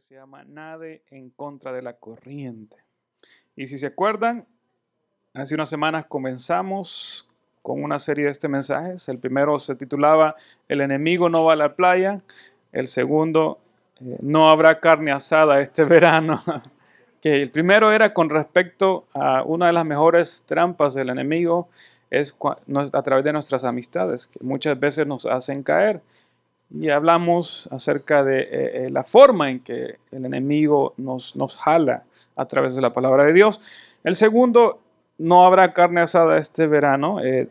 se llama Nade en contra de la corriente. Y si se acuerdan, hace unas semanas comenzamos con una serie de este mensajes. El primero se titulaba El enemigo no va a la playa. El segundo, eh, no habrá carne asada este verano. que el primero era con respecto a una de las mejores trampas del enemigo es a través de nuestras amistades, que muchas veces nos hacen caer y hablamos acerca de eh, eh, la forma en que el enemigo nos, nos jala a través de la palabra de Dios. El segundo, no habrá carne asada este verano, eh,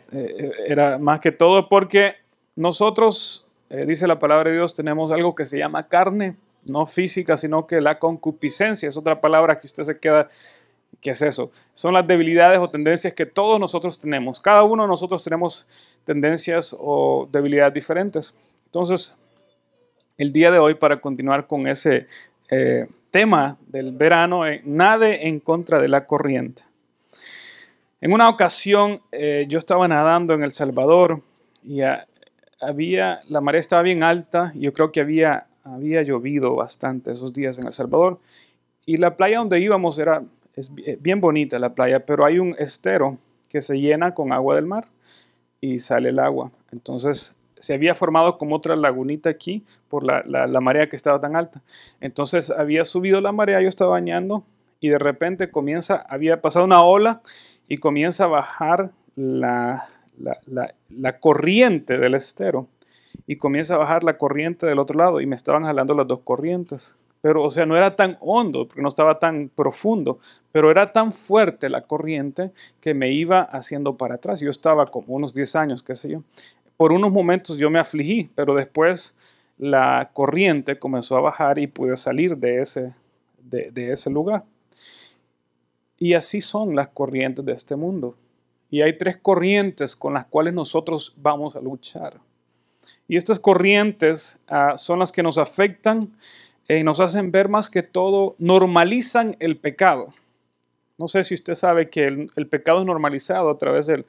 era más que todo porque nosotros, dice la palabra de Dios, tenemos algo que se llama carne, no física, sino que la concupiscencia, es otra palabra que usted se queda, ¿qué es eso? Son las debilidades o tendencias que todos nosotros tenemos. Cada uno de nosotros tenemos tendencias o debilidades diferentes. Entonces, el día de hoy, para continuar con ese eh, tema del verano, eh, nade en contra de la corriente. En una ocasión, eh, yo estaba nadando en El Salvador y había, la marea estaba bien alta, y yo creo que había, había llovido bastante esos días en El Salvador, y la playa donde íbamos era es bien bonita la playa, pero hay un estero que se llena con agua del mar y sale el agua. Entonces se había formado como otra lagunita aquí por la, marea que estaba tan alta. Entonces había subido la marea, yo estaba bañando y de repente comienza, había pasado una ola y comienza a bajar la, la, corriente del estero y comienza a bajar la corriente del otro lado y me estaban jalando las dos corrientes. Pero, o sea, no era tan hondo, porque no estaba tan profundo, pero era tan fuerte la corriente que me iba haciendo para atrás. Yo estaba como unos 10 años, qué sé yo por unos momentos yo me afligí, pero después la corriente comenzó a bajar y pude salir de ese, de, ese lugar. Y así son las corrientes de este mundo. Y hay tres corrientes con las cuales nosotros vamos a luchar. Y estas corrientes ah, son las que nos afectan y nos hacen ver más que todo, normalizan el pecado. No sé si usted sabe que el, pecado es normalizado a través de,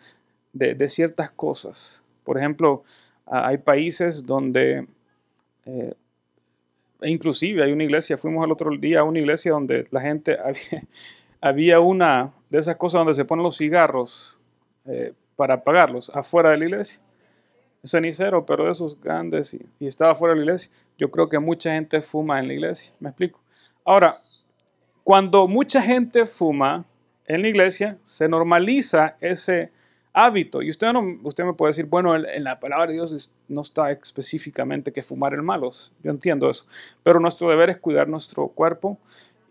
de ciertas cosas. Por ejemplo, hay países donde, eh, e inclusive hay una iglesia, fuimos el otro día a una iglesia donde la gente, había, una de esas cosas donde se ponen los cigarros eh, para apagarlos afuera de la iglesia. Cenicero, pero de esos grandes y, y estaba fuera de la iglesia. Yo creo que mucha gente fuma en la iglesia, me explico. Ahora, cuando mucha gente fuma en la iglesia, se normaliza ese, hábito. Y usted, no, usted me puede decir, bueno, en, la palabra de Dios no está específicamente que fumar el malos. Yo entiendo eso. Pero nuestro deber es cuidar nuestro cuerpo.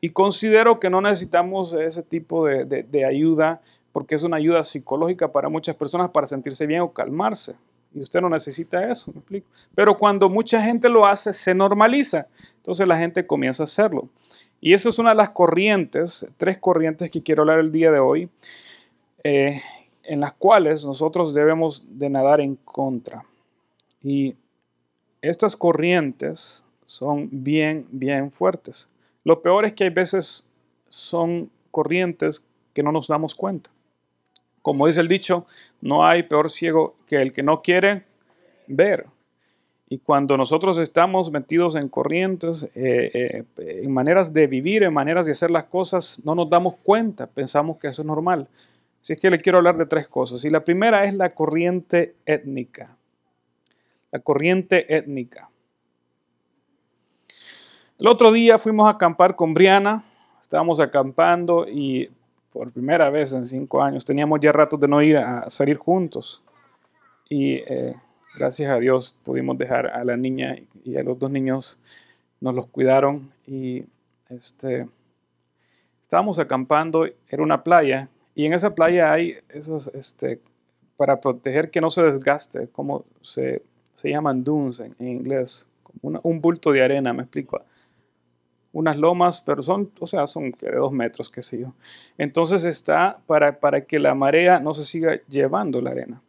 Y considero que no necesitamos ese tipo de, de, ayuda porque es una ayuda psicológica para muchas personas para sentirse bien o calmarse. Y usted no necesita eso, me explico. Pero cuando mucha gente lo hace, se normaliza. Entonces la gente comienza a hacerlo. Y esa es una de las corrientes, tres corrientes que quiero hablar el día de hoy. Eh, en las cuales nosotros debemos de nadar en contra. Y estas corrientes son bien, bien fuertes. Lo peor es que hay veces son corrientes que no nos damos cuenta. Como dice el dicho, no hay peor ciego que el que no quiere ver. Y cuando nosotros estamos metidos en corrientes, eh, eh, en maneras de vivir, en maneras de hacer las cosas, no nos damos cuenta, pensamos que eso es normal. Así es que le quiero hablar de tres cosas. Y la primera es la corriente étnica. La corriente étnica. El otro día fuimos a acampar con Briana. Estábamos acampando y por primera vez en cinco años teníamos ya ratos de no ir a salir juntos. Y eh, gracias a Dios pudimos dejar a la niña y a los dos niños, nos los cuidaron. Y este, estábamos acampando, era una playa y en esa playa hay esos, este, para proteger que no se desgaste, como se, se llaman dunes en, inglés, como un bulto de arena, me explico. Unas lomas, pero son, o sea, son de dos metros, qué sé yo. Entonces está para, para que la marea no se siga llevando la arena.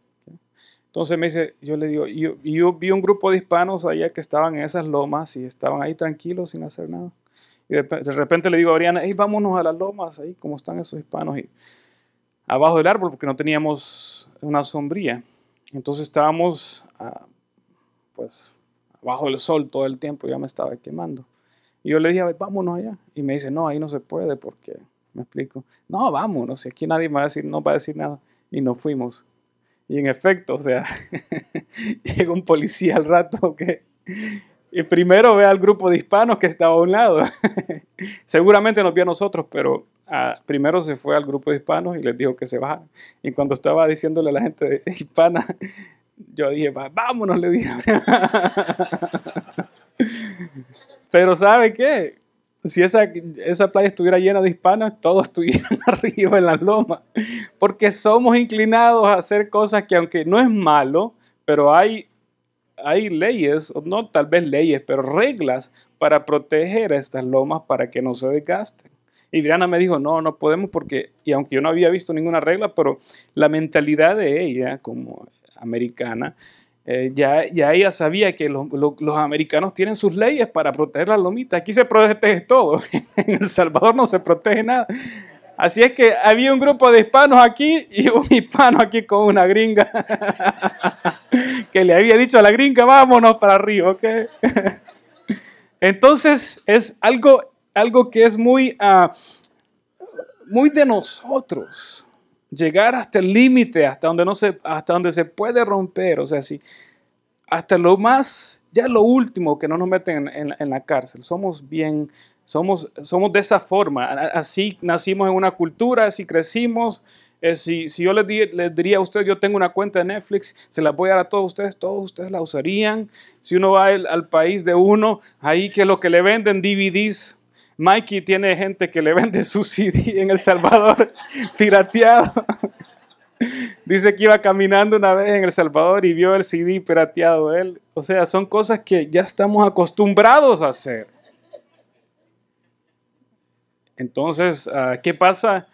Entonces me dice, yo le digo, yo, yo vi un grupo de hispanos allá que estaban en esas lomas y estaban ahí tranquilos sin hacer nada. Y de, repente le digo a Ariana, hey, vámonos a las lomas, ahí como están esos hispanos. Y abajo del árbol porque no teníamos una sombría. Entonces estábamos, ah, pues, abajo del sol todo el tiempo, ya me estaba quemando. Y yo le dije, vámonos allá. Y me dice, no, ahí no se puede porque, me explico, no, vámonos, si aquí nadie me va a decir, no va a decir nada. Y nos fuimos. Y en efecto, o sea, llega un policía al rato que y primero ve al grupo de hispanos que estaba a un lado. Seguramente nos vio a nosotros, pero ah, primero se fue al grupo de hispanos y les dijo que se bajaran. Y cuando estaba diciéndole a la gente hispana, yo dije, vámonos, le dije. pero ¿sabe qué? Si esa, esa playa estuviera llena de hispanos, todos estuvieran arriba en la loma. Porque somos inclinados a hacer cosas que aunque no es malo, pero hay hay leyes, no tal vez leyes, pero reglas para proteger a estas lomas para que no se desgasten. Y Diana me dijo, no, no podemos porque, y aunque yo no había visto ninguna regla, pero la mentalidad de ella como americana, eh, ya, ya ella sabía que los, americanos tienen sus leyes para proteger las lomitas. Aquí se protege todo. en El Salvador no se protege nada. Así es que había un grupo de hispanos aquí y un hispano aquí con una gringa que le había dicho a la gringa, vámonos para arriba, ¿ok? Entonces es algo, algo que es muy, uh, muy de nosotros. Llegar hasta el límite, hasta, donde no se, hasta donde se puede romper, o sea, sí, hasta lo más, ya lo último que no nos meten en, en la cárcel. Somos bien somos, somos de esa forma. Así nacimos en una cultura, así crecimos. Eh, si, si, yo les, diría a ustedes, yo tengo una cuenta de Netflix, se la voy a dar a todos ustedes, todos ustedes la usarían. Si uno va al, país de uno, ahí que lo que le venden DVDs, Mikey tiene gente que le vende su CD en El Salvador pirateado. Dice que iba caminando una vez en El Salvador y vio el CD pirateado él. O sea, son cosas que ya estamos acostumbrados a hacer. Entonces, ah, ¿qué pasa?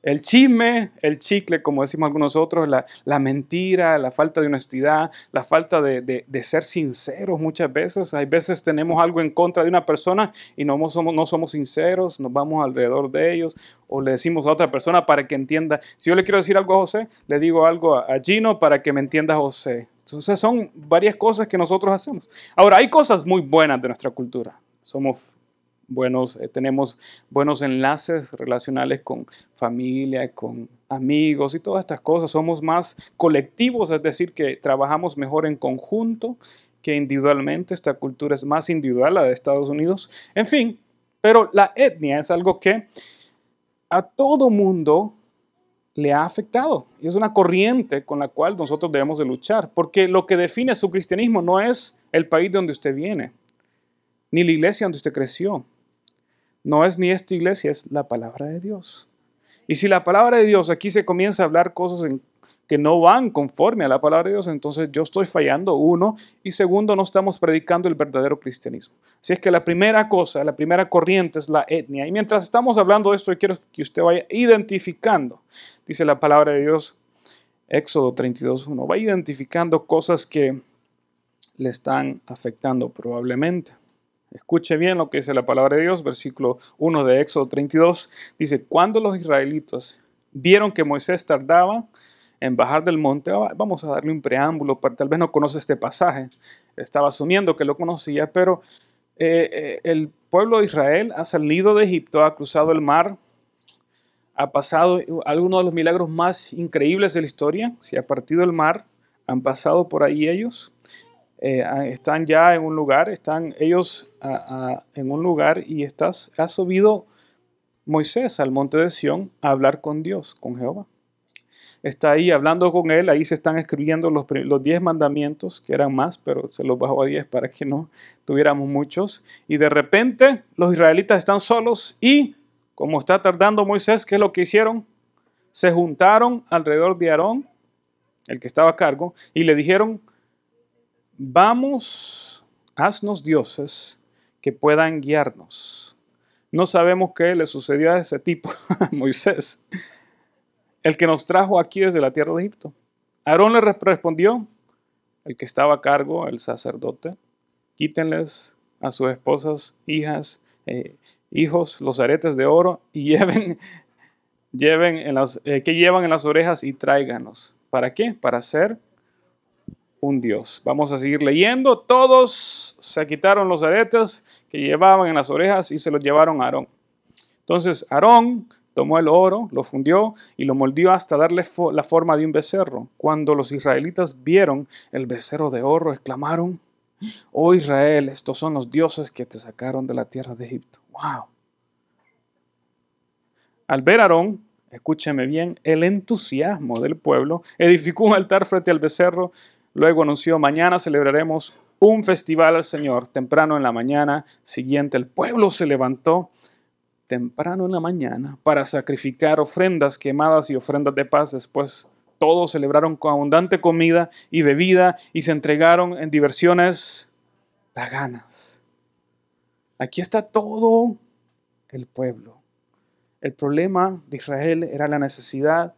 El chisme, el chicle, como decimos algunos otros, la, mentira, la falta de honestidad, la falta de, ser sinceros muchas veces. Hay veces tenemos algo en contra de una persona y no somos sinceros, nos vamos alrededor de ellos o le decimos a otra persona para que entienda. Si yo le quiero decir algo a José, le digo algo a Gino para que me entienda José. Entonces son varias cosas que nosotros hacemos. Ahora, hay cosas muy buenas de nuestra cultura. Somos buenos, eh, tenemos buenos enlaces relacionales con familia, con amigos y todas estas cosas. Somos más colectivos, es decir, que trabajamos mejor en conjunto que individualmente. Esta cultura es más individual, la de Estados Unidos. En fin, pero la etnia es algo que a todo mundo le ha afectado y es una corriente con la cual nosotros debemos de luchar, porque lo que define su cristianismo no es el país de donde usted viene, ni la iglesia donde usted creció, no es ni esta iglesia, es la palabra de Dios. Y si la palabra de Dios aquí se comienza a hablar cosas que no van conforme a la palabra de Dios, entonces yo estoy fallando, uno, y segundo, no estamos predicando el verdadero cristianismo. Así es que la primera cosa, la primera corriente es la etnia. Y mientras estamos hablando de esto, yo quiero que usted vaya identificando, dice la palabra de Dios, Éxodo 32.1, va identificando cosas que le están afectando probablemente. Escuche bien lo que dice la palabra de Dios, versículo 1 de Éxodo 32. Dice, cuando los israelitas vieron que Moisés tardaba en bajar del monte, vamos a darle un preámbulo, para, tal vez no conoce este pasaje, estaba asumiendo que lo conocía, pero eh, eh, el pueblo de Israel ha salido de Egipto, ha cruzado el mar, ha pasado algunos de los milagros más increíbles de la historia, se ha partido el mar, han pasado por ahí ellos, eh, están ya en un lugar, están ellos en un lugar y estás, ha subido Moisés al monte de Sión a hablar con Dios, con Jehová. Está ahí hablando con él, ahí se están escribiendo los, los diez mandamientos, que eran más, pero se los bajó a diez para que no tuviéramos muchos. Y de repente los israelitas están solos y, como está tardando Moisés, ¿qué es lo que hicieron? Se juntaron alrededor de Aarón, el que estaba a cargo, y le dijeron, vamos, haznos dioses que puedan guiarnos. No sabemos qué le sucedió a ese tipo, a Moisés, el que nos trajo aquí desde la tierra de Egipto. Aarón le respondió, el que estaba a cargo, el sacerdote, quítenles a sus esposas, hijas, eh, hijos, los aretes de oro y lleven, lleven en las, eh, que llevan en las orejas y tráiganos. ¿Para qué? Para hacer un Dios. Vamos a seguir leyendo. Todos se quitaron los aretes, que llevaban en las orejas y se los llevaron a Aarón. Entonces Aarón tomó el oro, lo fundió y lo moldeó hasta darle la forma de un becerro. Cuando los israelitas vieron el becerro de oro, exclamaron, oh Israel, estos son los dioses que te sacaron de la tierra de Egipto. ¡Wow! Al ver a Aarón, escúcheme bien, el entusiasmo del pueblo, edificó un altar frente al becerro, luego anunció, mañana celebraremos un festival al Señor. Temprano en la mañana siguiente el pueblo se levantó temprano en la mañana para sacrificar ofrendas quemadas y ofrendas de paz. Después todos celebraron con abundante comida y bebida y se entregaron en diversiones paganas. Aquí está todo el pueblo. El problema de Israel era la necesidad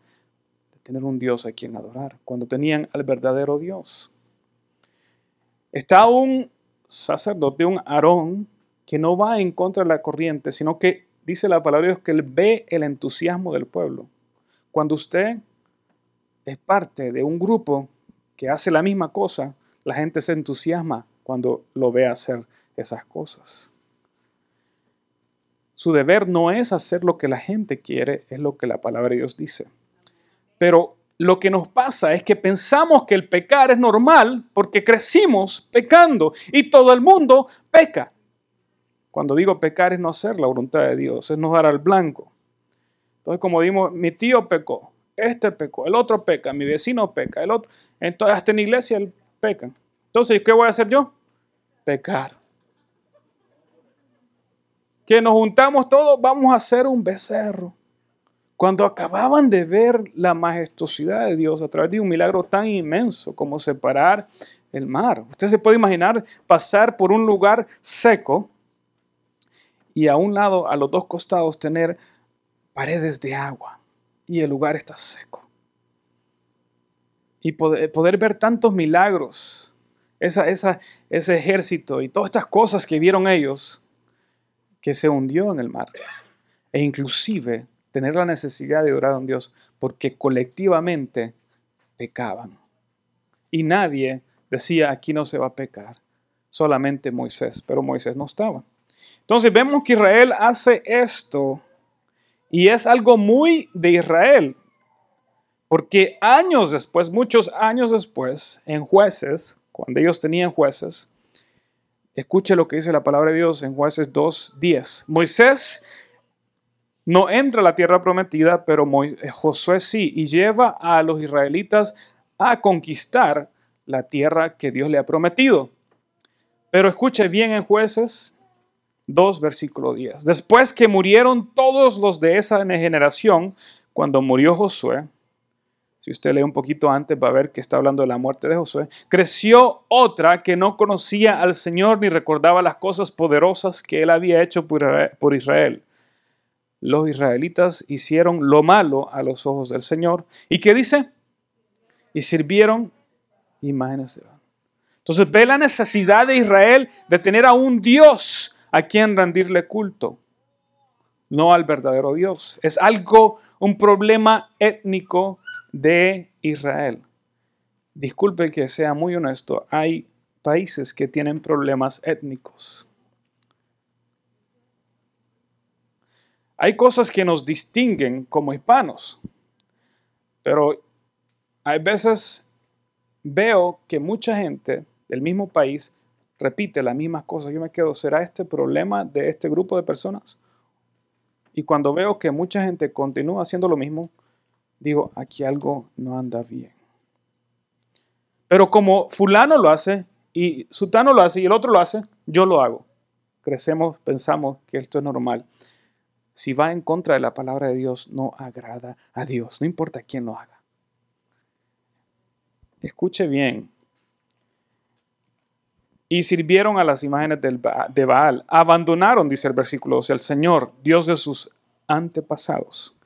tener un Dios a quien adorar, cuando tenían al verdadero Dios. Está un sacerdote, un Aarón, que no va en contra de la corriente, sino que dice la palabra de Dios que él ve el entusiasmo del pueblo. Cuando usted es parte de un grupo que hace la misma cosa, la gente se entusiasma cuando lo ve hacer esas cosas. Su deber no es hacer lo que la gente quiere, es lo que la palabra de Dios dice. Pero lo que nos pasa es que pensamos que el pecar es normal porque crecimos pecando y todo el mundo peca. Cuando digo pecar es no hacer la voluntad de Dios, es no dar al blanco. Entonces, como dimos, mi tío pecó, este pecó, el otro peca, mi vecino peca, el otro. Entonces, hasta en iglesia él peca. Entonces, ¿qué voy a hacer yo? Pecar. Que nos juntamos todos, vamos a hacer un becerro. Cuando acababan de ver la majestuosidad de Dios a través de un milagro tan inmenso como separar el mar. Usted se puede imaginar pasar por un lugar seco y a un lado, a los dos costados, tener paredes de agua y el lugar está seco. Y poder, ver tantos milagros, esa, ese ejército y todas estas cosas que vieron ellos, que se hundió en el mar. E inclusive tener la necesidad de orar a un Dios porque colectivamente pecaban. Y nadie decía, aquí no se va a pecar, solamente Moisés, pero Moisés no estaba. Entonces vemos que Israel hace esto y es algo muy de Israel. Porque años después, muchos años después, en jueces, cuando ellos tenían jueces, escuche lo que dice la palabra de Dios en jueces 2.10. Moisés no entra a la tierra prometida, pero Josué sí, y lleva a los israelitas a conquistar la tierra que Dios le ha prometido. Pero escuche bien en jueces 2, versículo 10. Después que murieron todos los de esa generación, cuando murió Josué, si usted lee un poquito antes va a ver que está hablando de la muerte de Josué, creció otra que no conocía al Señor ni recordaba las cosas poderosas que él había hecho por Israel. Los israelitas hicieron lo malo a los ojos del Señor. ¿Y qué dice? Y sirvieron imágenes. Entonces ve la necesidad de Israel de tener a un Dios a quién rendirle culto, no al verdadero Dios. Es algo, un problema étnico de Israel. Disculpe que sea muy honesto, hay países que tienen problemas étnicos. Hay cosas que nos distinguen como hispanos, pero hay veces veo que mucha gente del mismo país repite las mismas cosas, yo me quedo, ¿será este problema de este grupo de personas? Y cuando veo que mucha gente continúa haciendo lo mismo, digo, aquí algo no anda bien. Pero como fulano lo hace y sutano lo hace y el otro lo hace, yo lo hago. Crecemos, pensamos que esto es normal. Si va en contra de la palabra de Dios, no agrada a Dios, no importa quién lo haga. Escuche bien, y sirvieron a las imágenes de Baal. Abandonaron, dice el versículo 12, al Señor, Dios de sus antepasados,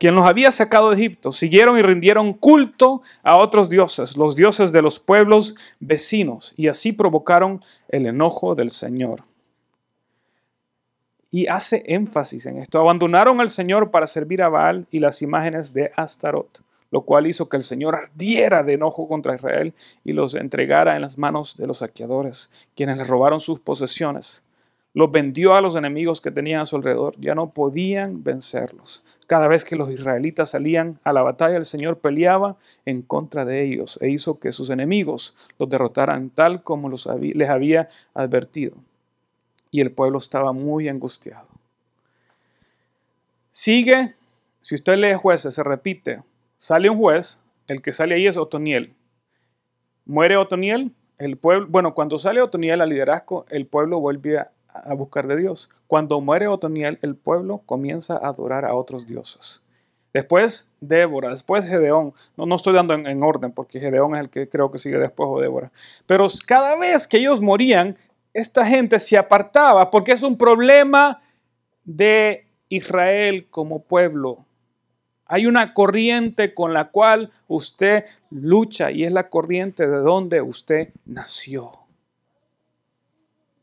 quien los había sacado de Egipto. Siguieron y rindieron culto a otros dioses, los dioses de los pueblos vecinos, y así provocaron el enojo del Señor. Y hace énfasis en esto. Abandonaron al Señor para servir a Baal y las imágenes de Astarot lo cual hizo que el Señor ardiera de enojo contra Israel y los entregara en las manos de los saqueadores, quienes les robaron sus posesiones. los vendió a los enemigos que tenían a su alrededor. Ya no podían vencerlos. Cada vez que los israelitas salían a la batalla, el Señor peleaba en contra de ellos e hizo que sus enemigos los derrotaran tal como les había advertido. Y el pueblo estaba muy angustiado. Sigue, si usted lee jueces, se repite. Sale un juez, el que sale ahí es Otoniel. Muere Otoniel, el pueblo, bueno, cuando sale Otoniel al liderazgo, el pueblo vuelve a buscar de Dios. Cuando muere Otoniel, el pueblo comienza a adorar a otros dioses. Después Débora, después Gedeón. No, no estoy dando en, orden porque Gedeón es el que creo que sigue después o Débora. Pero cada vez que ellos morían, esta gente se apartaba porque es un problema de Israel como pueblo. Hay una corriente con la cual usted lucha y es la corriente de donde usted nació.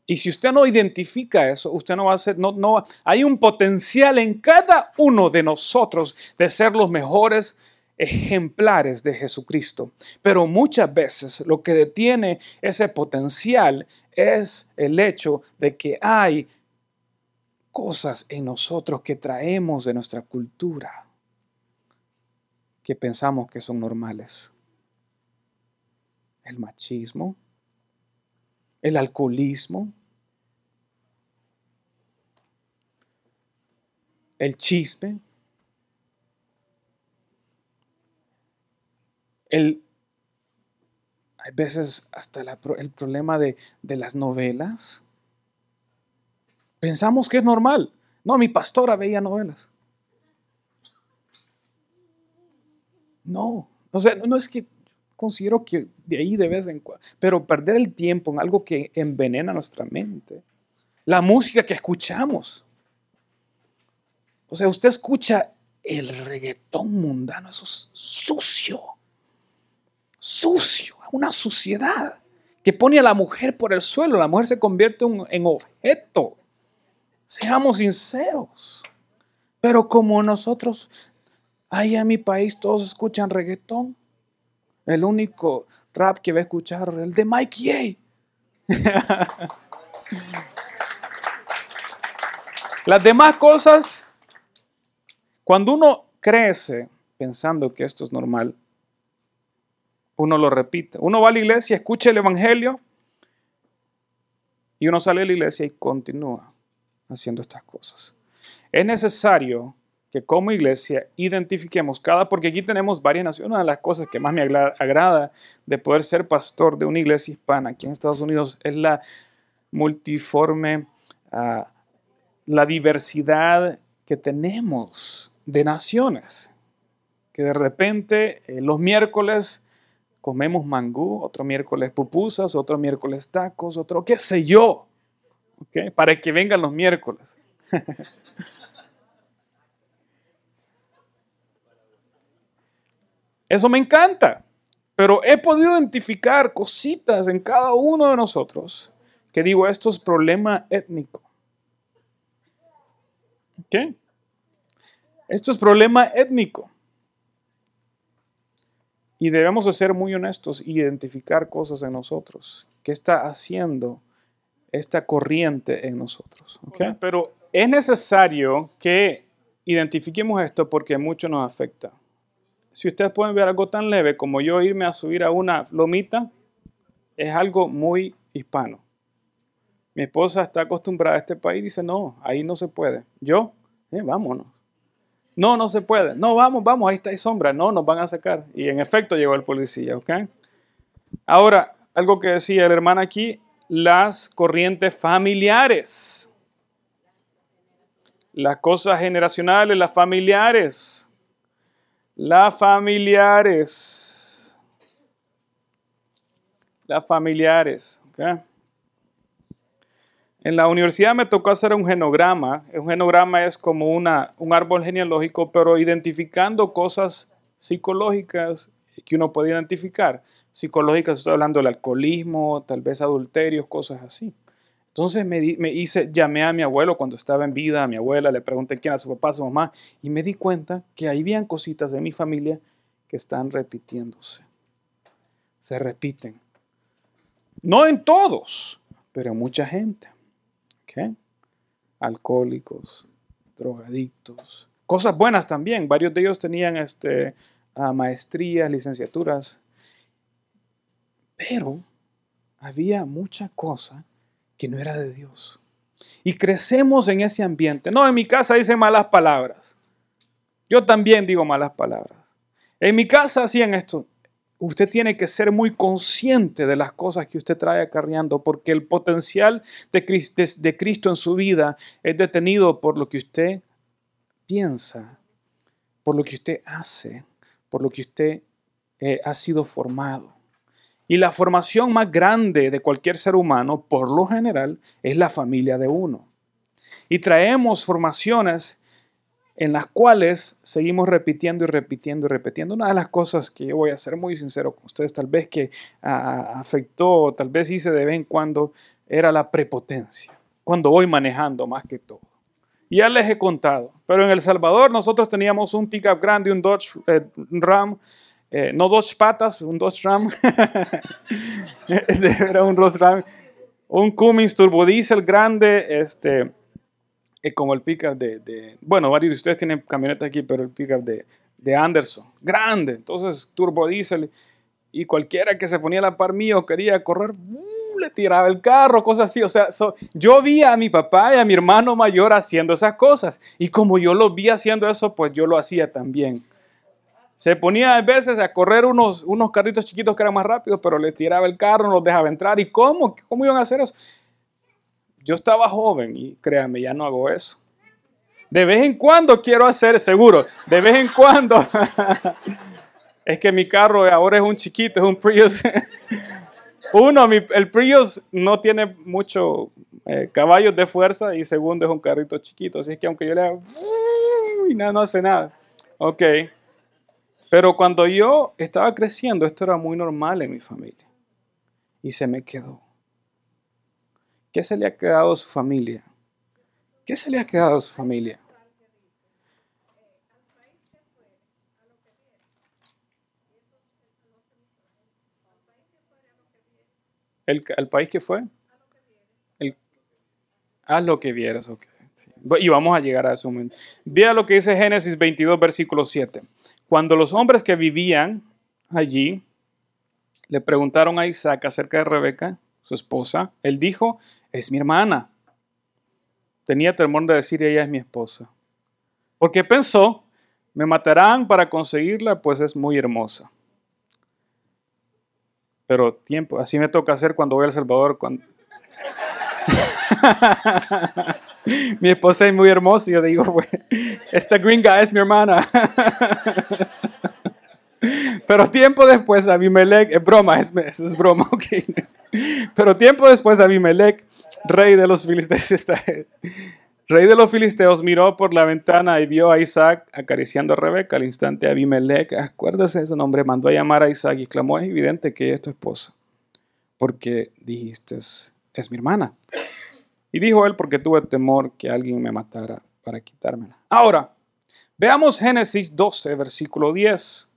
Y si usted no identifica eso, usted no va a ser, no, no, hay un potencial en cada uno de nosotros de ser los mejores ejemplares de Jesucristo. Pero muchas veces lo que detiene ese potencial es el hecho de que hay cosas en nosotros que traemos de nuestra cultura que pensamos que son normales. El machismo, el alcoholismo, el chisme, el, hay veces hasta el problema de, de las novelas. Pensamos que es normal. No, mi pastora veía novelas. No, o sea, no es que considero que de ahí de vez en cuando, pero perder el tiempo en algo que envenena nuestra mente. La música que escuchamos. O sea, usted escucha el reggaetón mundano, eso es sucio, sucio, una suciedad que pone a la mujer por el suelo, la mujer se convierte en objeto. Seamos sinceros. Pero como nosotros, ahí en mi país todos escuchan reggaetón, el único rap que va a escuchar es el de Mike Ye. Las demás cosas cuando uno crece pensando que esto es normal, uno lo repite. Uno va a la iglesia, escucha el Evangelio y uno sale de la iglesia y continúa haciendo estas cosas. Es necesario que como iglesia identifiquemos cada, porque aquí tenemos varias naciones. Una de las cosas que más me agrada de poder ser pastor de una iglesia hispana aquí en Estados Unidos es la multiforme, ah, la diversidad que tenemos de naciones, que de repente eh, los miércoles comemos mangú, otro miércoles pupusas, otro miércoles tacos, otro qué sé yo, para que vengan los miércoles. Eso me encanta, pero he podido identificar cositas en cada uno de nosotros que digo, esto es problema étnico. ¿Qué? Esto es problema étnico. Y debemos de ser muy honestos y identificar cosas en nosotros. ¿Qué está haciendo esta corriente en nosotros? pero es necesario que identifiquemos esto porque mucho nos afecta. Si ustedes pueden ver algo tan leve como yo irme a subir a una lomita, es algo muy hispano. Mi esposa está acostumbrada a este país y dice, no, ahí no se puede. Yo, eh, vámonos. No, no se puede. No, vamos, vamos, ahí está, hay sombra. No, nos van a sacar. Y en efecto llegó el policía, ¿ok? Ahora, algo que decía el hermano aquí, las corrientes familiares. Las cosas generacionales, las familiares. Las familiares. Las familiares, ¿ok? En la universidad me tocó hacer un genograma. Un genograma es como una, un árbol genealógico, pero identificando cosas psicológicas que uno puede identificar. Psicológicas, estoy hablando del alcoholismo, tal vez adulterios, cosas así. Entonces me, me, hice, llamé a mi abuelo cuando estaba en vida, a mi abuela, le pregunté quién era su papá, su mamá, y me di cuenta que ahí habían cositas de mi familia que están repitiéndose. Se repiten. No en todos, pero en mucha gente. ¿Qué? Alcohólicos, drogadictos, cosas buenas también. Varios de ellos tenían este, ah, maestrías, licenciaturas. Pero había mucha cosa que no era de Dios. Y crecemos en ese ambiente. No, en mi casa dicen malas palabras. Yo también digo malas palabras. En mi casa hacían esto. Usted tiene que ser muy consciente de las cosas que usted trae acarreando, porque el potencial de Cristo, en su vida es detenido por lo que usted piensa, por lo que usted hace, por lo que usted eh, ha sido formado. Y la formación más grande de cualquier ser humano, por lo general, es la familia de uno. Y traemos formaciones en las cuales seguimos repitiendo y repitiendo y repitiendo. Una de las cosas que yo voy a ser muy sincero con ustedes, tal vez que afectó, tal vez hice de vez en cuando, era la prepotencia, cuando voy manejando más que todo. Ya les he contado, pero en El Salvador nosotros teníamos un pickup grande, un Dodge eh, Ram, eh, no dos patas, un Dodge Ram, era un Dodge Ram, un Cummins turbo diesel grande, este, es como el pickup de, de, bueno, varios de ustedes tienen camioneta aquí, pero el pickup de, de Anderson, grande, entonces turbo diésel, y cualquiera que se ponía a la par mío quería correr, ¡uh! le tiraba el carro, cosas así, o sea, yo vi a mi papá y a mi hermano mayor haciendo esas cosas, y como yo lo vi haciendo eso, pues yo lo hacía también. Se ponía a veces a correr unos, unos carritos chiquitos que eran más rápidos, pero les tiraba el carro, no los dejaba entrar. ¿Y cómo? ¿Cómo iban a hacer eso? Yo estaba joven y créanme, ya no hago eso. De vez en cuando quiero hacer, seguro, de vez en cuando. es que mi carro ahora es un chiquito, es un Prius. Uno, el Prius no tiene mucho eh, caballos de fuerza y segundo es un carrito chiquito. Así que aunque yo le haga y nada, no hace nada. Ok. Pero cuando yo estaba creciendo, esto era muy normal en mi familia. Y se me quedó. ¿Qué se le ha quedado a su familia? ¿Qué se le ha quedado a su familia? ¿El, país que fue? El, lo que vieras, ok. Y vamos a llegar a eso. Vea lo que dice Génesis 22, versículo 7. Cuando los hombres que vivían allí le preguntaron a Isaac acerca de Rebeca, su esposa, él dijo, es mi hermana. Tenía temor de decir, ella es mi esposa. Porque pensó, me matarán para conseguirla, pues es muy hermosa. Pero tiempo, así me toca hacer cuando voy al Salvador. Cuando... mi esposa es muy hermosa y yo digo, esta gringa es mi hermana. Pero tiempo después Abimelech, es broma, es, es broma, ok. Pero tiempo después Abimelech rey de los filisteos, rey de los filisteos miró por la ventana y vio a Isaac acariciando a Rebeca. Al instante Abimelech, acuérdese de ese nombre, mandó a llamar a Isaac y clamó, es evidente que ella es tu esposa, porque dijiste, es mi hermana. Y dijo él, porque tuve temor que alguien me matara para quitármela. Ahora, veamos Génesis 12, versículo 10,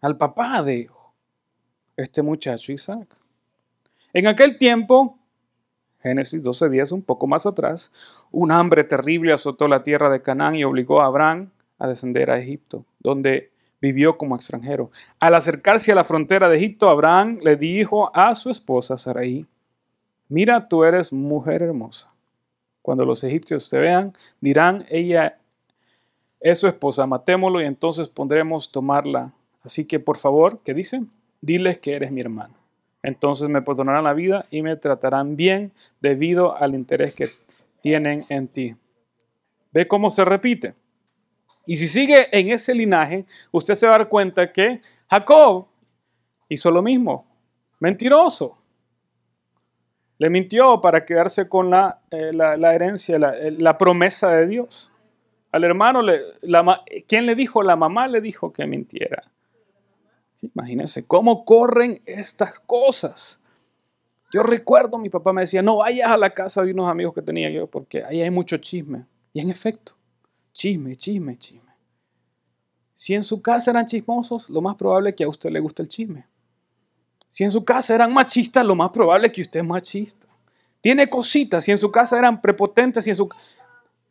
al papá de este muchacho Isaac. En aquel tiempo, Génesis 12 días, un poco más atrás, un hambre terrible azotó la tierra de Canaán y obligó a Abraham a descender a Egipto, donde vivió como extranjero. Al acercarse a la frontera de Egipto, Abraham le dijo a su esposa Sarai, mira, tú eres mujer hermosa. Cuando los egipcios te vean, dirán, ella es su esposa, matémoslo y entonces pondremos tomarla. Así que por favor, ¿qué dicen? Diles que eres mi hermano entonces me perdonarán la vida y me tratarán bien debido al interés que tienen en ti. ¿Ve cómo se repite? Y si sigue en ese linaje, usted se va a dar cuenta que Jacob hizo lo mismo. Mentiroso. Le mintió para quedarse con la, eh, herencia, la, promesa de Dios. Al hermano, le, ¿quién le dijo? La mamá le dijo que mintiera. Imagínense cómo corren estas cosas. Yo recuerdo, mi papá me decía, no vayas a la casa de unos amigos que tenía yo porque ahí hay mucho chisme. Y en efecto, chisme, chisme, chisme. Si en su casa eran chismosos, lo más probable es que a usted le guste el chisme. Si en su casa eran machistas, lo más probable es que usted es machista. Tiene cositas y en su casa eran prepotentes y en su...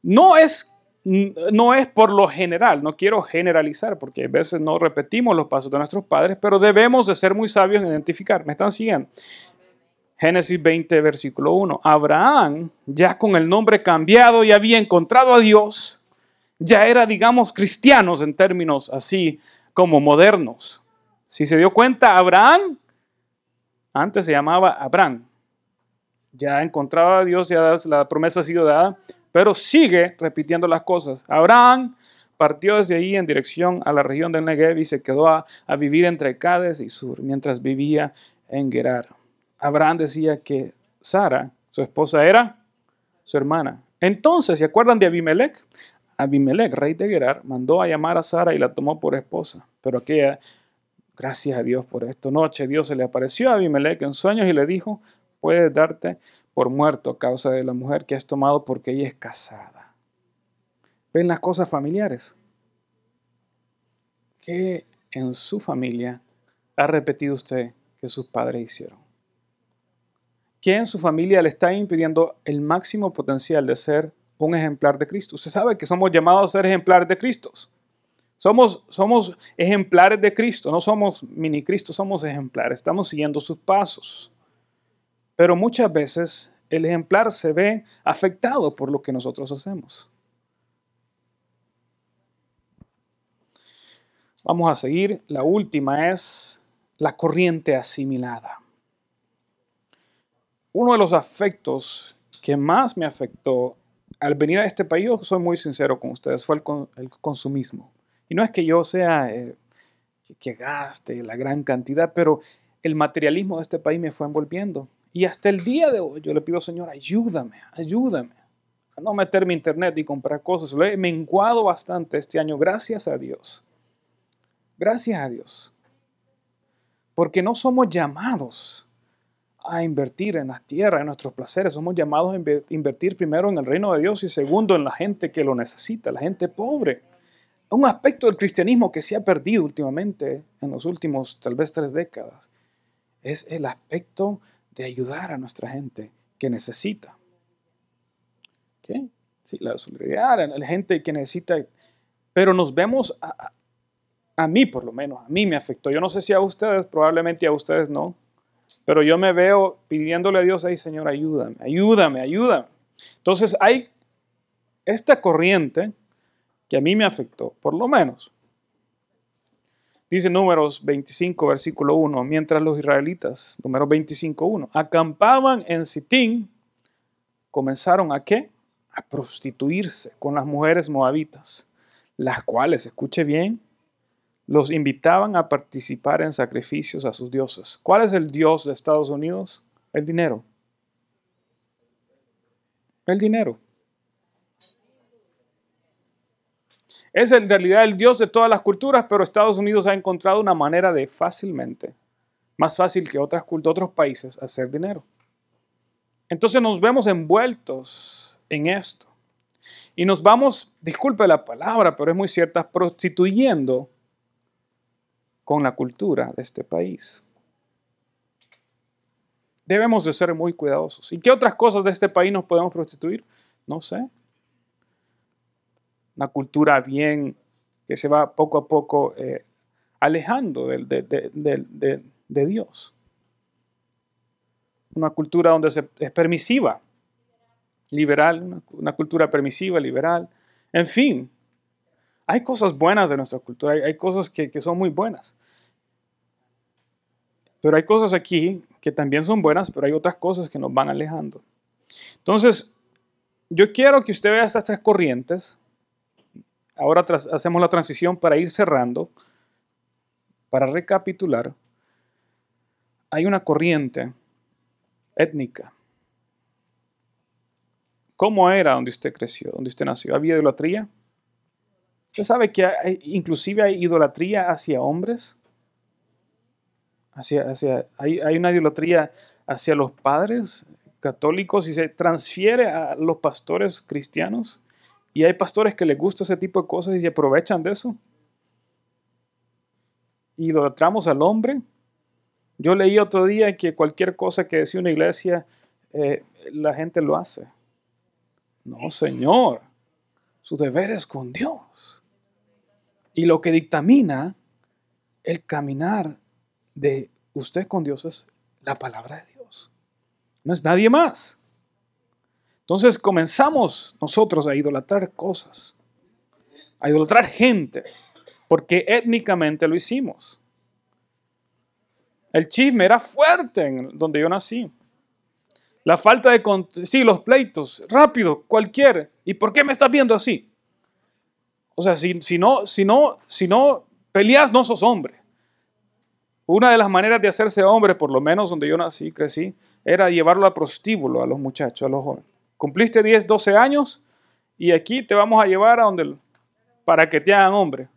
No es, no es por lo general, no quiero generalizar porque a veces no repetimos los pasos de nuestros padres, pero debemos de ser muy sabios en identificar. ¿Me están siguiendo? Génesis 20, versículo 1. Abraham, ya con el nombre cambiado y había encontrado a Dios, ya era, digamos, cristianos en términos así como modernos. Si se dio cuenta, Abraham antes se llamaba Abraham. Ya encontraba a Dios, ya la promesa ha sido dada, pero sigue repitiendo las cosas. Abraham partió desde ahí en dirección a la región del Negev y se quedó a, a vivir entre Cades y Sur, mientras vivía en Gerar. Abraham decía que Sara, su esposa, era su hermana. Entonces, ¿se acuerdan de Abimelech? Abimelech, rey de Gerar, mandó a llamar a Sara y la tomó por esposa. Pero aquella, gracias a Dios por esto, noche Dios se le apareció a Abimelech en sueños y le dijo, puedes darte por muerto a causa de la mujer que has tomado porque ella es casada. ¿Ven las cosas familiares? ¿Qué en su familia ha repetido usted que sus padres hicieron? ¿Qué en su familia le está impidiendo el máximo potencial de ser un ejemplar de Cristo. Usted sabe que somos llamados a ser ejemplares de Cristo. Somos, somos ejemplares de Cristo, no somos mini Cristo, somos ejemplares, estamos siguiendo sus pasos. Pero muchas veces el ejemplar se ve afectado por lo que nosotros hacemos. Vamos a seguir. La última es la corriente asimilada. Uno de los afectos que más me afectó al venir a este país, soy muy sincero con ustedes, fue el, consumismo. Y no es que yo sea eh, que, gaste la gran cantidad, pero el materialismo de este país me fue envolviendo. Y hasta el día de hoy yo le pido, Señor, ayúdame, ayúdame a no meterme internet y comprar cosas. Lo he menguado bastante este año, gracias a Dios. Gracias a Dios. Porque no somos llamados a invertir en las tierras, en nuestros placeres. Somos llamados a invertir primero en el reino de Dios y segundo en la gente que lo necesita, la gente pobre. Un aspecto del cristianismo que se ha perdido últimamente en los últimos tal vez tres décadas es el aspecto de ayudar a nuestra gente que necesita. ¿Qué? Sí, la solidaridad, la gente que necesita. Pero nos vemos, a, a mí por lo menos, a mí me afectó. Yo no sé si a ustedes, probablemente a ustedes no pero yo me veo pidiéndole a Dios ahí, Señor, ayúdame, ayúdame, ayúdame. Entonces hay esta corriente que a mí me afectó, por lo menos. Dice números 25, versículo 1, mientras los israelitas, números 25, 1, acampaban en Sitín, comenzaron a qué? A prostituirse con las mujeres moabitas, las cuales, escuche bien, los invitaban a participar en sacrificios a sus dioses. ¿Cuál es el dios de Estados Unidos? El dinero. El dinero. Es en realidad el dios de todas las culturas, pero Estados Unidos ha encontrado una manera de fácilmente, más fácil que otras, otros países, hacer dinero. Entonces nos vemos envueltos en esto. Y nos vamos, disculpe la palabra, pero es muy cierta, prostituyendo con la cultura de este país. Debemos de ser muy cuidadosos. ¿Y qué otras cosas de este país nos podemos prostituir? No sé. Una cultura bien que se va poco a poco eh, alejando de, Dios. Una cultura donde es permisiva, liberal, una, cultura permisiva, liberal. En fin, hay cosas buenas de nuestra cultura, hay, cosas que, son muy buenas. Pero hay cosas aquí que también son buenas, pero hay otras cosas que nos van alejando. Entonces, yo quiero que usted vea estas tres corrientes. Ahora hacemos la transición para ir cerrando, para recapitular. Hay una corriente étnica. ¿Cómo era donde usted creció, donde usted nació? ¿Había idolatría? ¿Usted sabe que inclusive hay idolatría hacia hombres? Hacia, hacia, hay, hay una idolatría hacia los padres católicos y se transfiere a los pastores cristianos. Y hay pastores que les gusta ese tipo de cosas y se aprovechan de eso. Idolatramos al hombre. Yo leí otro día que cualquier cosa que decía una iglesia eh, la gente lo hace. No, Señor. Su deber es con Dios. Y lo que dictamina el caminar de usted con Dios es la palabra de Dios. No es nadie más. Entonces comenzamos nosotros a idolatrar cosas, a idolatrar gente, porque étnicamente lo hicimos. El chisme era fuerte en donde yo nací. La falta de... Sí, los pleitos, rápido, cualquier. ¿Y por qué me estás viendo así? O sea, si, no, si, no, si no peleas, no sos hombre. Una de las maneras de hacerse hombre, por lo menos donde yo nací, crecí, era llevarlo a prostíbulo a los muchachos, a los jóvenes. Cumpliste 10, 12 años y aquí te vamos a llevar a donde para que te hagan hombre.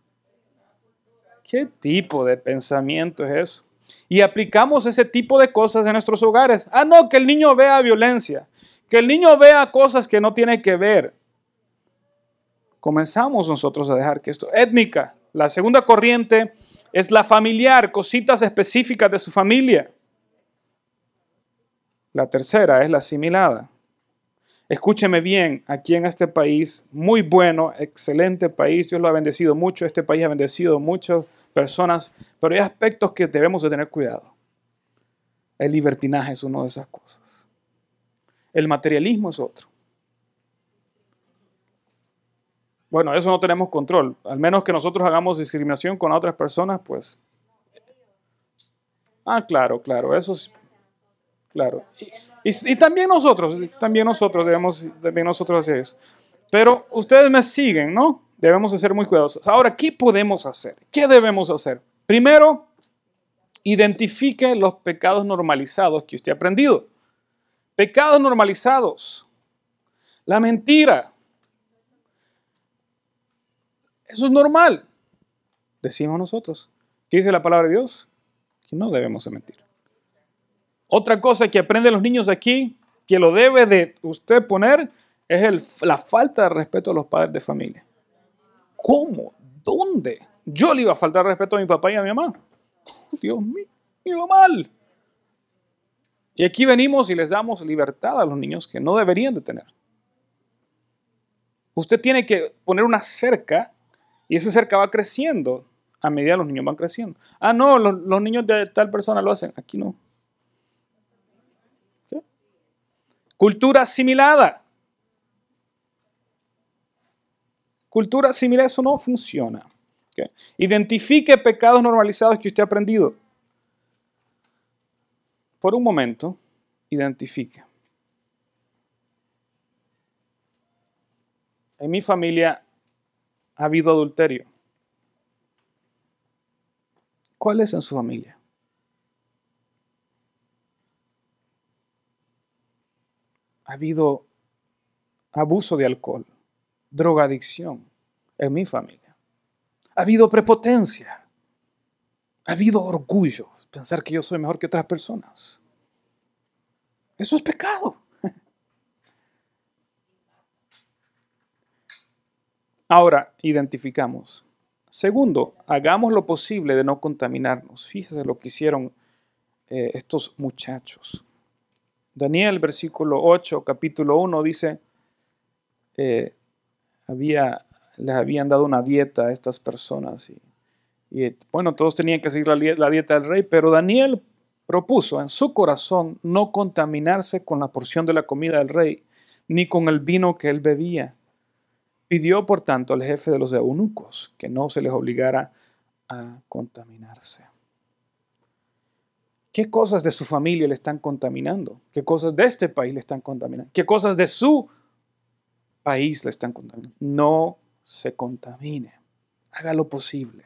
¿Qué tipo de pensamiento es eso? Y aplicamos ese tipo de cosas en nuestros hogares. Ah, no, que el niño vea violencia, que el niño vea cosas que no tiene que ver. Comenzamos nosotros a dejar que esto, étnica, la segunda corriente es la familiar, cositas específicas de su familia. La tercera es la asimilada. Escúcheme bien, aquí en este país, muy bueno, excelente país, Dios lo ha bendecido mucho, este país ha bendecido muchas personas, pero hay aspectos que debemos de tener cuidado. El libertinaje es una de esas cosas. El materialismo es otro. Bueno, eso no tenemos control. Al menos que nosotros hagamos discriminación con otras personas, pues. Ah, claro, claro, eso es. Claro. También nosotros, también nosotros debemos, también nosotros hacer eso. Pero ustedes me siguen, ¿no? Debemos de ser muy cuidadosos. Ahora, ¿qué podemos hacer? ¿Qué debemos hacer? Primero, identifique los pecados normalizados que usted ha aprendido. Pecados normalizados. La mentira. Eso es normal. Decimos nosotros. ¿Qué dice la palabra de Dios? Que no debemos de mentir. Otra cosa que aprenden los niños aquí, que lo debe de usted poner, es la falta de respeto a los padres de familia. ¿Cómo? ¿Dónde? Yo le iba a faltar respeto a mi papá y a mi mamá. Dios mío, iba mal. Y aquí venimos y les damos libertad a los niños que no deberían de tener. Usted tiene que poner una cerca y esa cerca va creciendo a medida que los niños van creciendo. Ah, no, los, los niños de tal persona lo hacen. Aquí no. Cultura asimilada. Cultura asimilada, eso no funciona. Identifique pecados normalizados que usted ha aprendido. Por un momento, identifique. En mi familia ha habido adulterio. ¿Cuál es en su familia? Ha habido abuso de alcohol, drogadicción en mi familia. Ha habido prepotencia. Ha habido orgullo, pensar que yo soy mejor que otras personas. Eso es pecado. Ahora, identificamos. Segundo, hagamos lo posible de no contaminarnos. Fíjese lo que hicieron eh, estos muchachos. Daniel, versículo 8, capítulo 1, dice, eh, había, les habían dado una dieta a estas personas. Y, bueno, todos tenían que seguir la, dieta del rey, pero Daniel propuso en su corazón no contaminarse con la porción de la comida del rey, ni con el vino que él bebía. Pidió, por tanto, al jefe de los eunucos que no se les obligara a contaminarse. ¿Qué cosas de su familia le están contaminando? ¿Qué cosas de este país le están contaminando? ¿Qué cosas de su país le están contaminando? No se contamine. Haga lo posible.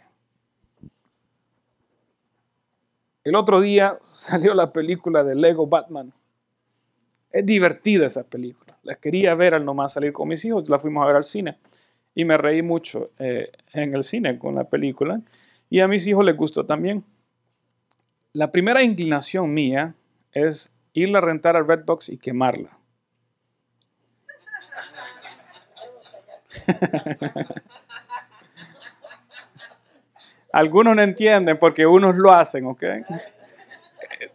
El otro día salió la película de Lego Batman. Es divertida esa película. La quería ver al nomás salir con mis hijos. La fuimos a ver al cine. Y me reí mucho eh, en el cine con la película. Y a mis hijos les gustó también. La primera inclinación mía es irla a rentar al Redbox y quemarla. Algunos no entienden porque unos lo hacen, ¿ok?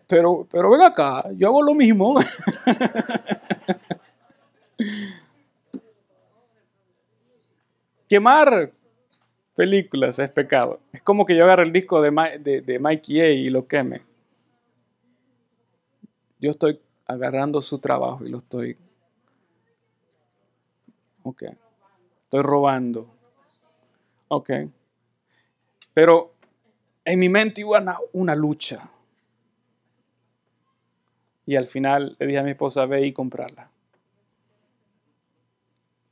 pero, pero ven acá, yo hago lo mismo. Quemar películas es pecado. Es como que yo agarre el disco de, de, Mikey A y lo queme. Yo estoy agarrando su trabajo y lo estoy... Ok. Estoy robando. Ok. Pero en mi mente iba una, una lucha. Y al final le dije a mi esposa, ve y comprarla.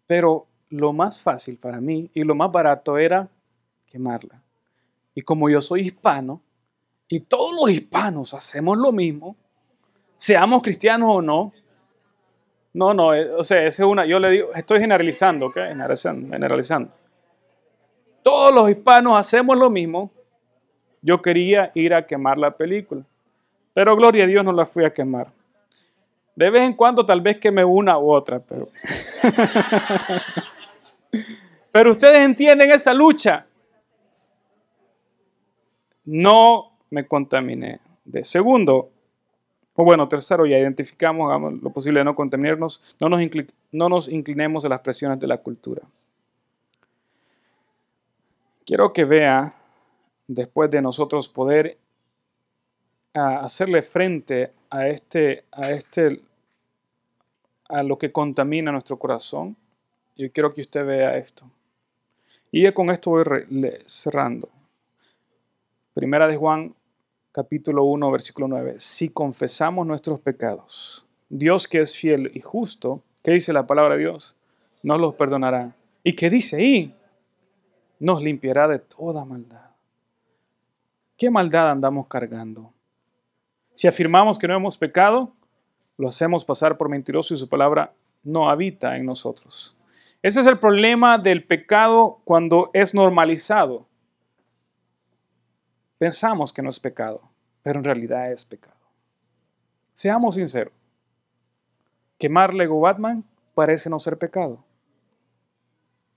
Pero lo más fácil para mí y lo más barato era quemarla. Y como yo soy hispano, y todos los hispanos hacemos lo mismo, seamos cristianos o no, no, no, eh, o sea, es una, yo le digo, estoy generalizando, ¿ok? Generalizando, generalizando. Todos los hispanos hacemos lo mismo. Yo quería ir a quemar la película, pero gloria a Dios no la fui a quemar. De vez en cuando tal vez queme una u otra, pero... pero ustedes entienden esa lucha. No me contaminé. De segundo, o bueno, tercero, ya identificamos hagamos lo posible de no contaminarnos, no nos, no nos inclinemos a las presiones de la cultura. Quiero que vea, después de nosotros poder hacerle frente a este, a este, a lo que contamina nuestro corazón, yo quiero que usted vea esto. Y con esto voy cerrando. Primera de Juan capítulo 1, versículo 9. Si confesamos nuestros pecados, Dios que es fiel y justo, ¿qué dice la palabra de Dios? Nos los perdonará. ¿Y qué dice ahí? Nos limpiará de toda maldad. ¿Qué maldad andamos cargando? Si afirmamos que no hemos pecado, lo hacemos pasar por mentiroso y su palabra no habita en nosotros. Ese es el problema del pecado cuando es normalizado pensamos que no es pecado, pero en realidad es pecado. Seamos sinceros. Quemar Lego Batman parece no ser pecado.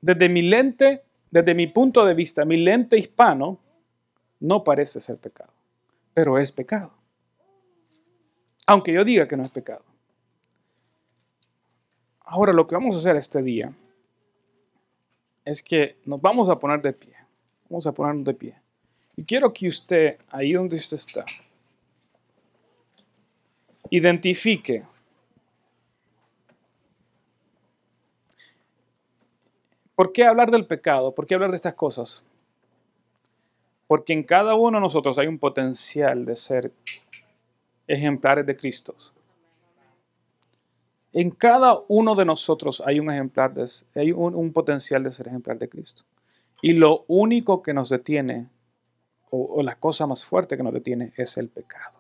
Desde mi lente, desde mi punto de vista, mi lente hispano, no parece ser pecado, pero es pecado. Aunque yo diga que no es pecado. Ahora lo que vamos a hacer este día es que nos vamos a poner de pie. Vamos a ponernos de pie. Y quiero que usted, ahí donde usted está, identifique ¿Por qué hablar del pecado? ¿Por qué hablar de estas cosas? Porque en cada uno de nosotros hay un potencial de ser ejemplares de Cristo. En cada uno de nosotros hay un ejemplar de, hay un, un potencial de ser ejemplar de Cristo. Y lo único que nos detiene o, la cosa más fuerte que nos detiene es el pecado.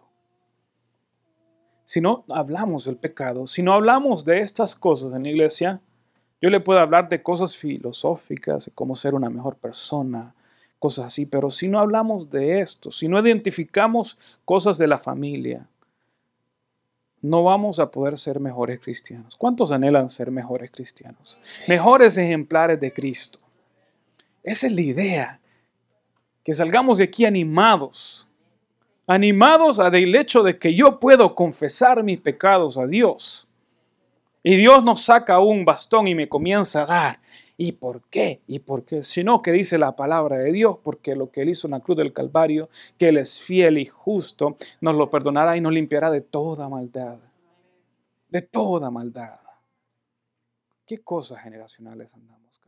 Si no hablamos del pecado, si no hablamos de estas cosas en la iglesia, yo le puedo hablar de cosas filosóficas, de cómo ser una mejor persona, cosas así, pero si no hablamos de esto, si no identificamos cosas de la familia, no vamos a poder ser mejores cristianos. ¿Cuántos anhelan ser mejores cristianos? Mejores ejemplares de Cristo. Esa es la idea que salgamos de aquí animados, animados a del hecho de que yo puedo confesar mis pecados a Dios. Y Dios nos saca un bastón y me comienza a dar. ¿Y por qué? ¿Y por qué? Sino que dice la palabra de Dios, porque lo que Él hizo en la cruz del Calvario, que Él es fiel y justo, nos lo perdonará y nos limpiará de toda maldad. De toda maldad. ¿Qué cosas generacionales andamos